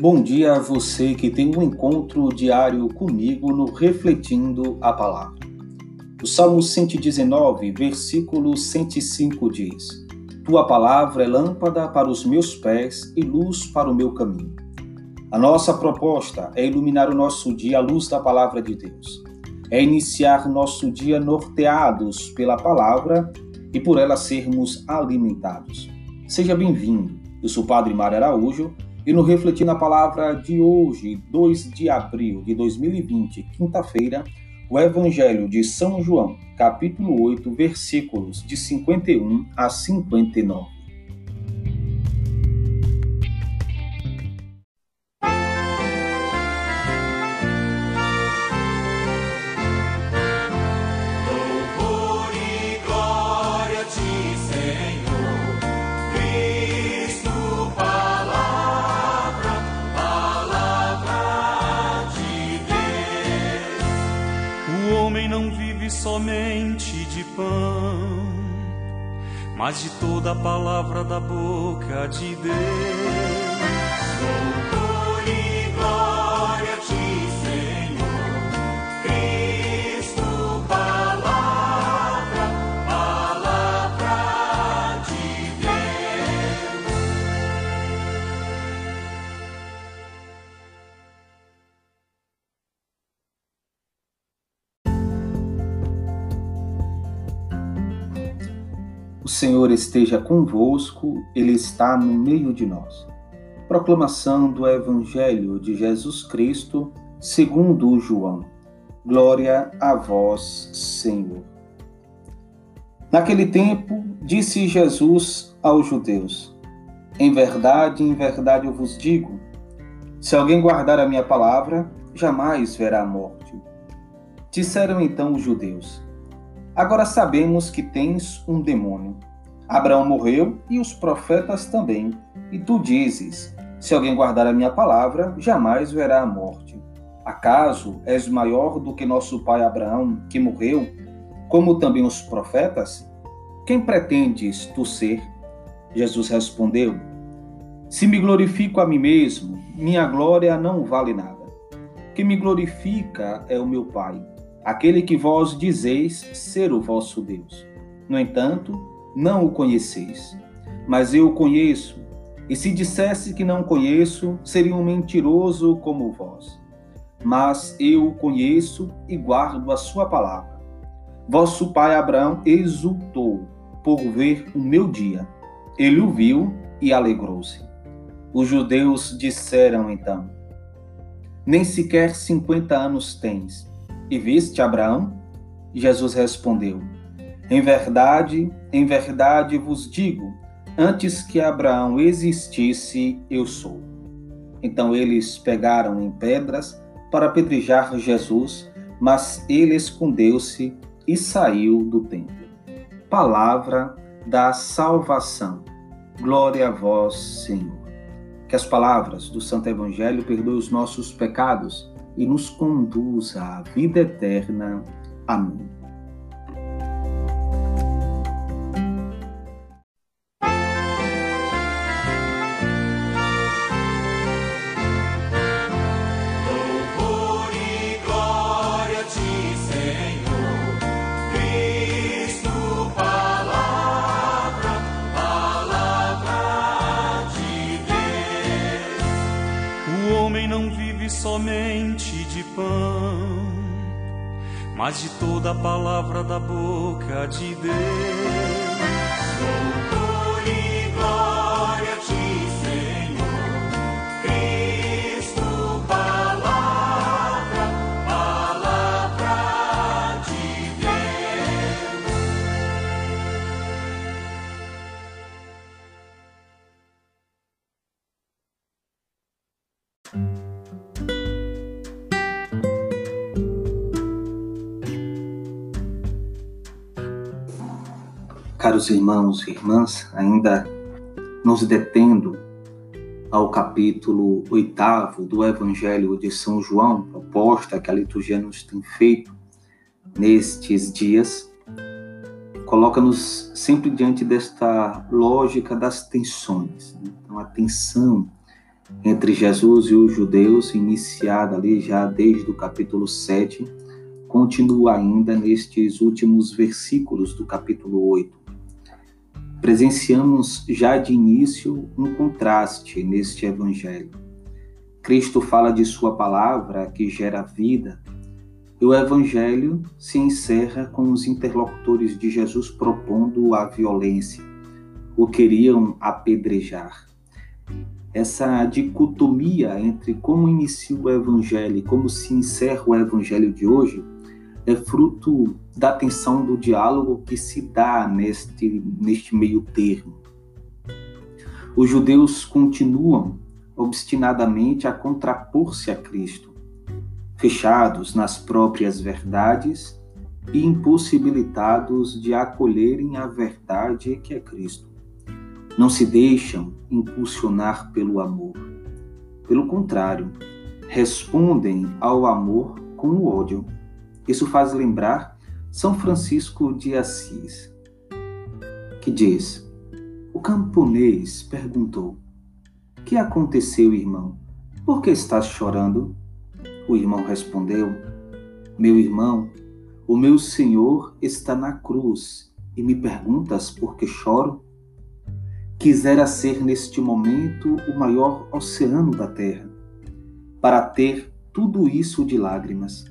Bom dia a você que tem um encontro diário comigo no Refletindo a Palavra. O Salmo 119, versículo 105 diz: Tua palavra é lâmpada para os meus pés e luz para o meu caminho. A nossa proposta é iluminar o nosso dia à luz da palavra de Deus. É iniciar nosso dia norteados pela palavra e por ela sermos alimentados. Seja bem-vindo. Eu sou o Padre Mário Araújo e no Refletir na Palavra de hoje, 2 de abril de 2020, quinta-feira, o Evangelho de São João, capítulo 8, versículos de 51 a 59. Senhor esteja convosco, Ele está no meio de nós. Proclamação do Evangelho de Jesus Cristo, segundo João. Glória a vós, Senhor. Naquele tempo, disse Jesus aos judeus: Em verdade, em verdade eu vos digo: se alguém guardar a minha palavra, jamais verá a morte. Disseram então os judeus: Agora sabemos que tens um demônio. Abraão morreu e os profetas também. E tu dizes: Se alguém guardar a minha palavra, jamais verá a morte. Acaso és maior do que nosso pai Abraão, que morreu, como também os profetas? Quem pretendes tu ser? Jesus respondeu: Se me glorifico a mim mesmo, minha glória não vale nada. Quem me glorifica é o meu Pai aquele que vós dizeis ser o vosso Deus. No entanto, não o conheceis. Mas eu o conheço, e se dissesse que não conheço, seria um mentiroso como vós. Mas eu o conheço e guardo a sua palavra. Vosso pai Abraão exultou por ver o meu dia. Ele o viu e alegrou-se. Os judeus disseram então: Nem sequer cinquenta anos tens e viste Abraão? Jesus respondeu: Em verdade, em verdade vos digo, antes que Abraão existisse, eu sou. Então eles pegaram em pedras para apedrejar Jesus, mas ele escondeu-se e saiu do templo. Palavra da salvação. Glória a vós, Senhor. Que as palavras do Santo Evangelho perdoem os nossos pecados e nos conduza à vida eterna. Amém. De pão, mas de toda a palavra da boca de Deus. Caros irmãos e irmãs, ainda nos detendo ao capítulo oitavo do Evangelho de São João, proposta que a liturgia nos tem feito nestes dias, coloca-nos sempre diante desta lógica das tensões. né? Então, a tensão entre Jesus e os judeus, iniciada ali já desde o capítulo 7, continua ainda nestes últimos versículos do capítulo 8. Presenciamos já de início um contraste neste evangelho. Cristo fala de sua palavra que gera vida, e o evangelho se encerra com os interlocutores de Jesus propondo a violência, o queriam apedrejar essa dicotomia entre como inicia o evangelho e como se encerra o evangelho de hoje é fruto da tensão do diálogo que se dá neste, neste meio termo. Os judeus continuam obstinadamente a contrapor-se a Cristo, fechados nas próprias verdades e impossibilitados de acolherem a verdade que é Cristo não se deixam impulsionar pelo amor. Pelo contrário, respondem ao amor com o ódio. Isso faz lembrar São Francisco de Assis, que diz: O camponês perguntou: Que aconteceu, irmão? Por que estás chorando? O irmão respondeu: Meu irmão, o meu Senhor está na cruz e me perguntas por que choro? quisera ser neste momento o maior oceano da terra, para ter tudo isso de lágrimas.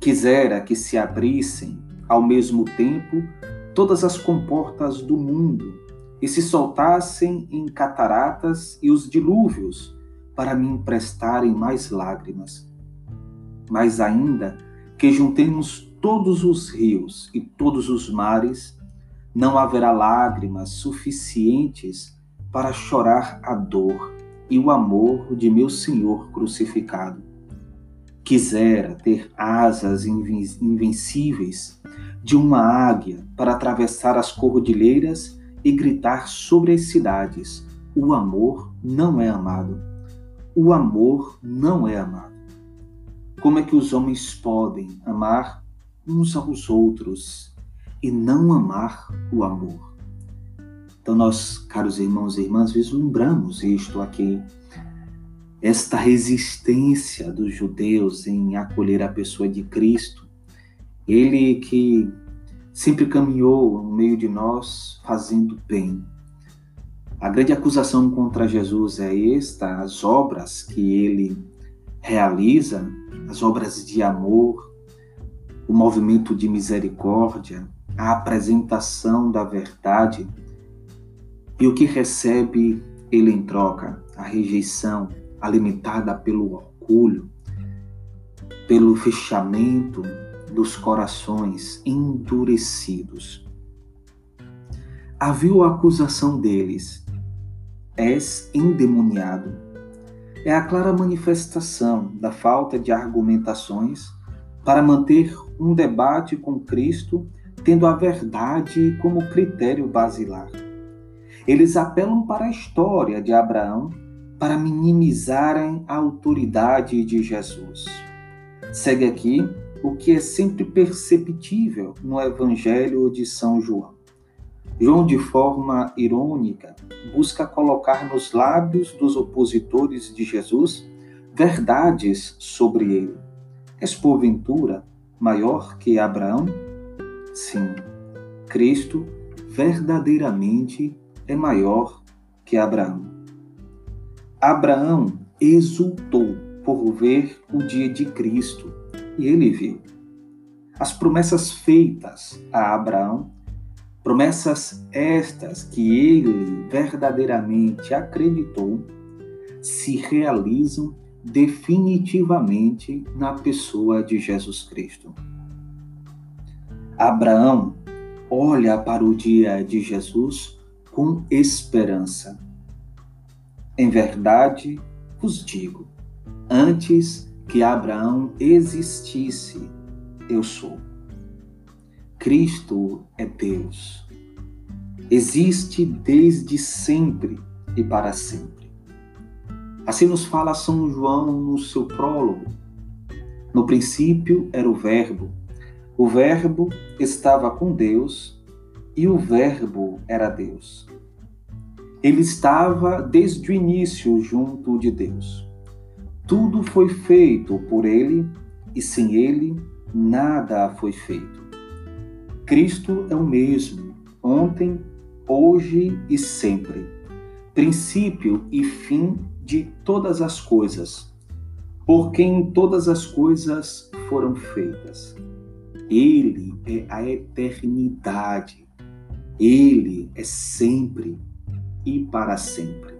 Quisera que se abrissem, ao mesmo tempo, todas as comportas do mundo e se soltassem em cataratas e os dilúvios para me emprestarem mais lágrimas. Mais ainda, que juntemos todos os rios e todos os mares não haverá lágrimas suficientes para chorar a dor e o amor de meu Senhor crucificado. Quisera ter asas invencíveis de uma águia para atravessar as cordilheiras e gritar sobre as cidades: O amor não é amado. O amor não é amado. Como é que os homens podem amar uns aos outros e não amar o amor. Então, nós, caros irmãos e irmãs, vislumbramos isto aqui, esta resistência dos judeus em acolher a pessoa de Cristo, ele que sempre caminhou no meio de nós fazendo bem. A grande acusação contra Jesus é esta: as obras que ele realiza, as obras de amor, o movimento de misericórdia, a apresentação da verdade e o que recebe ele em troca, a rejeição alimentada pelo orgulho, pelo fechamento dos corações endurecidos. Havia a acusação deles: és endemoniado. É a clara manifestação da falta de argumentações para manter um debate com Cristo tendo a verdade como critério basilar. Eles apelam para a história de Abraão para minimizarem a autoridade de Jesus. Segue aqui o que é sempre perceptível no Evangelho de São João. João, de forma irônica, busca colocar nos lábios dos opositores de Jesus verdades sobre ele. És porventura maior que Abraão? Sim, Cristo verdadeiramente é maior que Abraão. Abraão exultou por ver o dia de Cristo e ele viu. As promessas feitas a Abraão, promessas estas que ele verdadeiramente acreditou, se realizam definitivamente na pessoa de Jesus Cristo. Abraão olha para o dia de Jesus com esperança. Em verdade, vos digo, antes que Abraão existisse, eu sou. Cristo é Deus. Existe desde sempre e para sempre. Assim nos fala São João no seu prólogo. No princípio era o Verbo, o Verbo estava com Deus e o Verbo era Deus. Ele estava desde o início junto de Deus. Tudo foi feito por ele e sem ele nada foi feito. Cristo é o mesmo, ontem, hoje e sempre, princípio e fim de todas as coisas, por quem todas as coisas foram feitas. Ele é a eternidade. Ele é sempre e para sempre.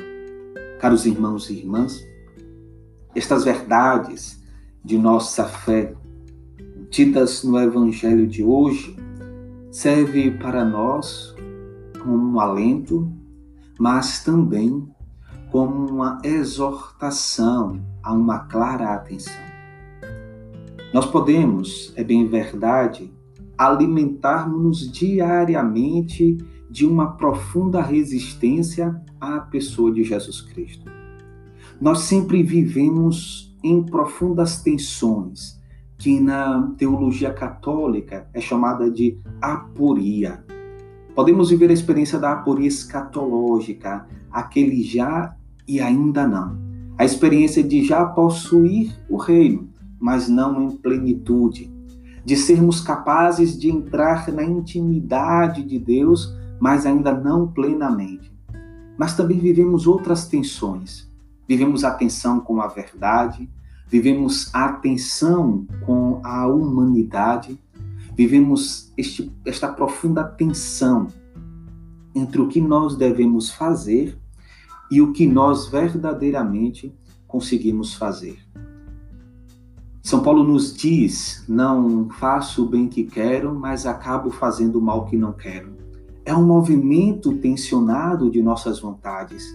Caros irmãos e irmãs, estas verdades de nossa fé, ditas no Evangelho de hoje, serve para nós como um alento, mas também como uma exortação a uma clara atenção. Nós podemos, é bem verdade, alimentarmos-nos diariamente de uma profunda resistência à pessoa de Jesus Cristo. Nós sempre vivemos em profundas tensões, que na teologia católica é chamada de aporia. Podemos viver a experiência da aporia escatológica, aquele já e ainda não. A experiência de já possuir o reino, mas não em plenitude, de sermos capazes de entrar na intimidade de Deus, mas ainda não plenamente. Mas também vivemos outras tensões. Vivemos a tensão com a verdade, vivemos a tensão com a humanidade, vivemos este, esta profunda tensão entre o que nós devemos fazer e o que nós verdadeiramente conseguimos fazer. São Paulo nos diz: não faço o bem que quero, mas acabo fazendo o mal que não quero. É um movimento tensionado de nossas vontades.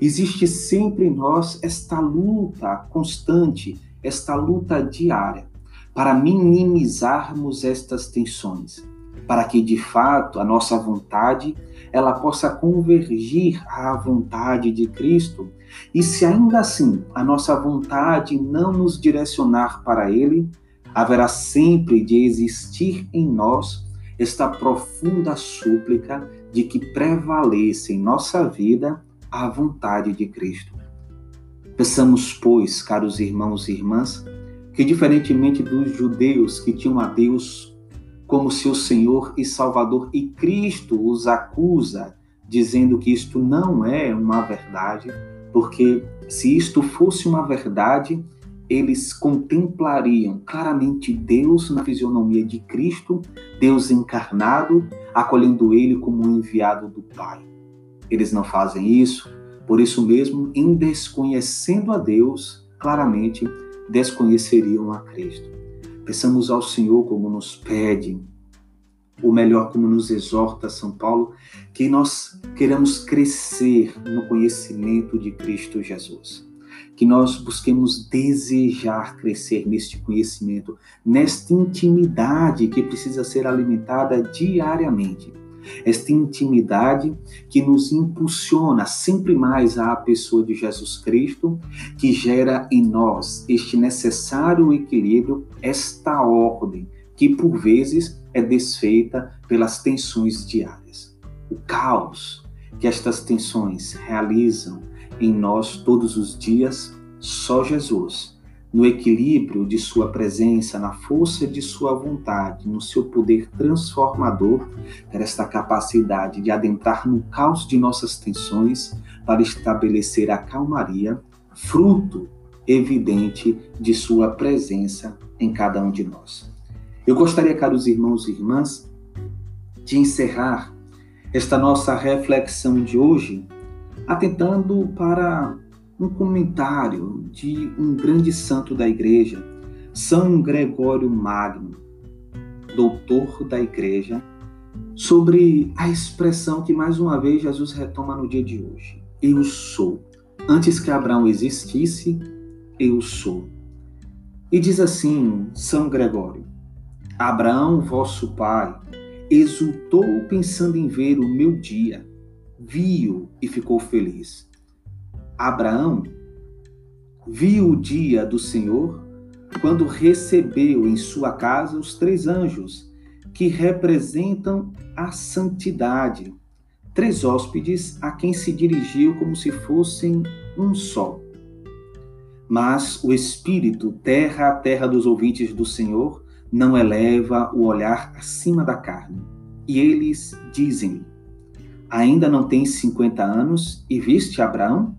Existe sempre em nós esta luta constante, esta luta diária, para minimizarmos estas tensões, para que de fato a nossa vontade ela possa convergir à vontade de Cristo. E se ainda assim a nossa vontade não nos direcionar para Ele, haverá sempre de existir em nós esta profunda súplica de que prevaleça em nossa vida a vontade de Cristo. Peçamos, pois, caros irmãos e irmãs, que diferentemente dos judeus que tinham a Deus como seu Senhor e Salvador, e Cristo os acusa, dizendo que isto não é uma verdade, porque se isto fosse uma verdade, eles contemplariam claramente Deus na fisionomia de Cristo, Deus encarnado, acolhendo ele como um enviado do Pai. Eles não fazem isso, por isso mesmo, em desconhecendo a Deus, claramente desconheceriam a Cristo. Peçamos ao Senhor como nos pede, ou melhor, como nos exorta São Paulo, que nós queremos crescer no conhecimento de Cristo Jesus. Que nós busquemos desejar crescer neste conhecimento, nesta intimidade que precisa ser alimentada diariamente esta intimidade que nos impulsiona sempre mais à pessoa de Jesus Cristo, que gera em nós este necessário equilíbrio, esta ordem, que por vezes é desfeita pelas tensões diárias. O caos que estas tensões realizam em nós todos os dias, só Jesus no equilíbrio de sua presença, na força de sua vontade, no seu poder transformador, ter esta capacidade de adentrar no caos de nossas tensões para estabelecer a calmaria, fruto evidente de sua presença em cada um de nós. Eu gostaria, caros irmãos e irmãs, de encerrar esta nossa reflexão de hoje atentando para um comentário de um grande santo da igreja, São Gregório Magno, doutor da igreja, sobre a expressão que mais uma vez Jesus retoma no dia de hoje: Eu sou. Antes que Abraão existisse, eu sou. E diz assim São Gregório: Abraão, vosso pai, exultou pensando em ver o meu dia, viu e ficou feliz. Abraão viu o dia do Senhor quando recebeu em sua casa os três anjos que representam a santidade, três hóspedes a quem se dirigiu como se fossem um só. Mas o espírito, terra a terra dos ouvintes do Senhor, não eleva o olhar acima da carne. E eles dizem: Ainda não tens 50 anos e viste Abraão?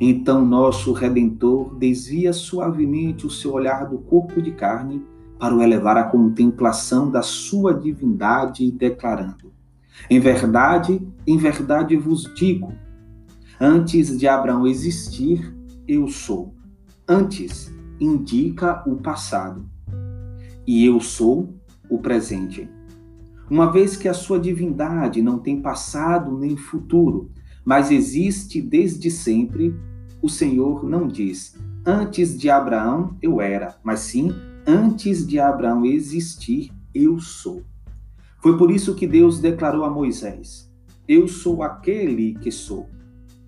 Então nosso redentor desvia suavemente o seu olhar do corpo de carne para o elevar à contemplação da sua divindade, declarando: Em verdade, em verdade vos digo, antes de Abraão existir, eu sou. Antes indica o passado e eu sou o presente. Uma vez que a sua divindade não tem passado nem futuro, mas existe desde sempre, o Senhor não diz: Antes de Abraão eu era, mas sim, antes de Abraão existir, eu sou. Foi por isso que Deus declarou a Moisés: Eu sou aquele que sou.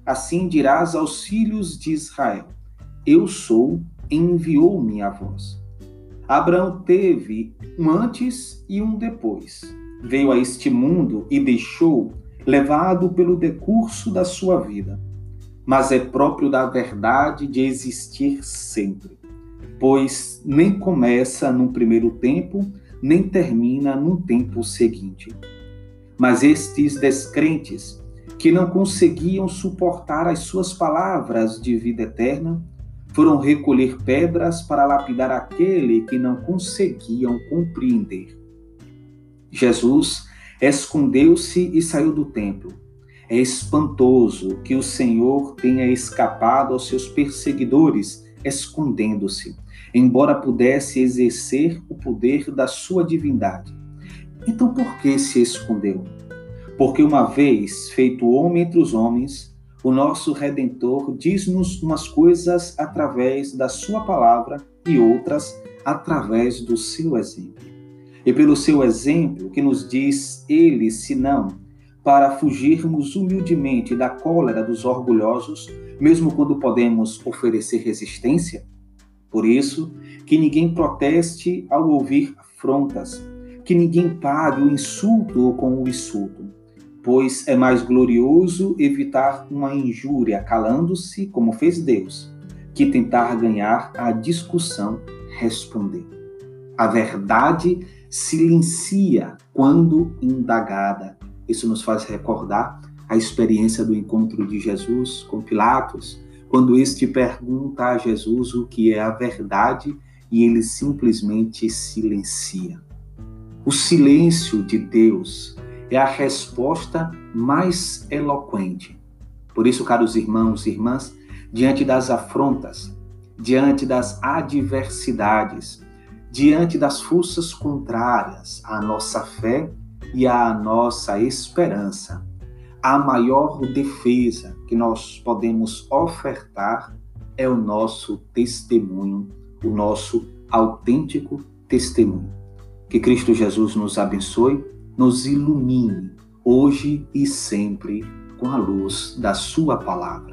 Assim dirás aos filhos de Israel: Eu sou, enviou-me a vós. Abraão teve um antes e um depois. Veio a este mundo e deixou, levado pelo decurso da sua vida. Mas é próprio da verdade de existir sempre, pois nem começa num primeiro tempo, nem termina num tempo seguinte. Mas estes descrentes, que não conseguiam suportar as suas palavras de vida eterna, foram recolher pedras para lapidar aquele que não conseguiam compreender. Jesus escondeu-se e saiu do templo. É espantoso que o Senhor tenha escapado aos seus perseguidores, escondendo-se, embora pudesse exercer o poder da sua divindade. Então por que se escondeu? Porque uma vez feito homem entre os homens, o nosso Redentor diz-nos umas coisas através da Sua palavra e outras através do seu exemplo. E pelo seu exemplo, que nos diz ele, senão para fugirmos humildemente da cólera dos orgulhosos, mesmo quando podemos oferecer resistência? Por isso, que ninguém proteste ao ouvir afrontas, que ninguém pague o insulto com o insulto pois é mais glorioso evitar uma injúria calando-se, como fez Deus, que tentar ganhar a discussão respondendo. A verdade silencia quando indagada. Isso nos faz recordar a experiência do encontro de Jesus com Pilatos, quando este pergunta a Jesus o que é a verdade e ele simplesmente silencia. O silêncio de Deus é a resposta mais eloquente. Por isso, caros irmãos e irmãs, diante das afrontas, diante das adversidades, diante das forças contrárias à nossa fé e à nossa esperança, a maior defesa que nós podemos ofertar é o nosso testemunho, o nosso autêntico testemunho. Que Cristo Jesus nos abençoe nos ilumine hoje e sempre com a luz da Sua palavra.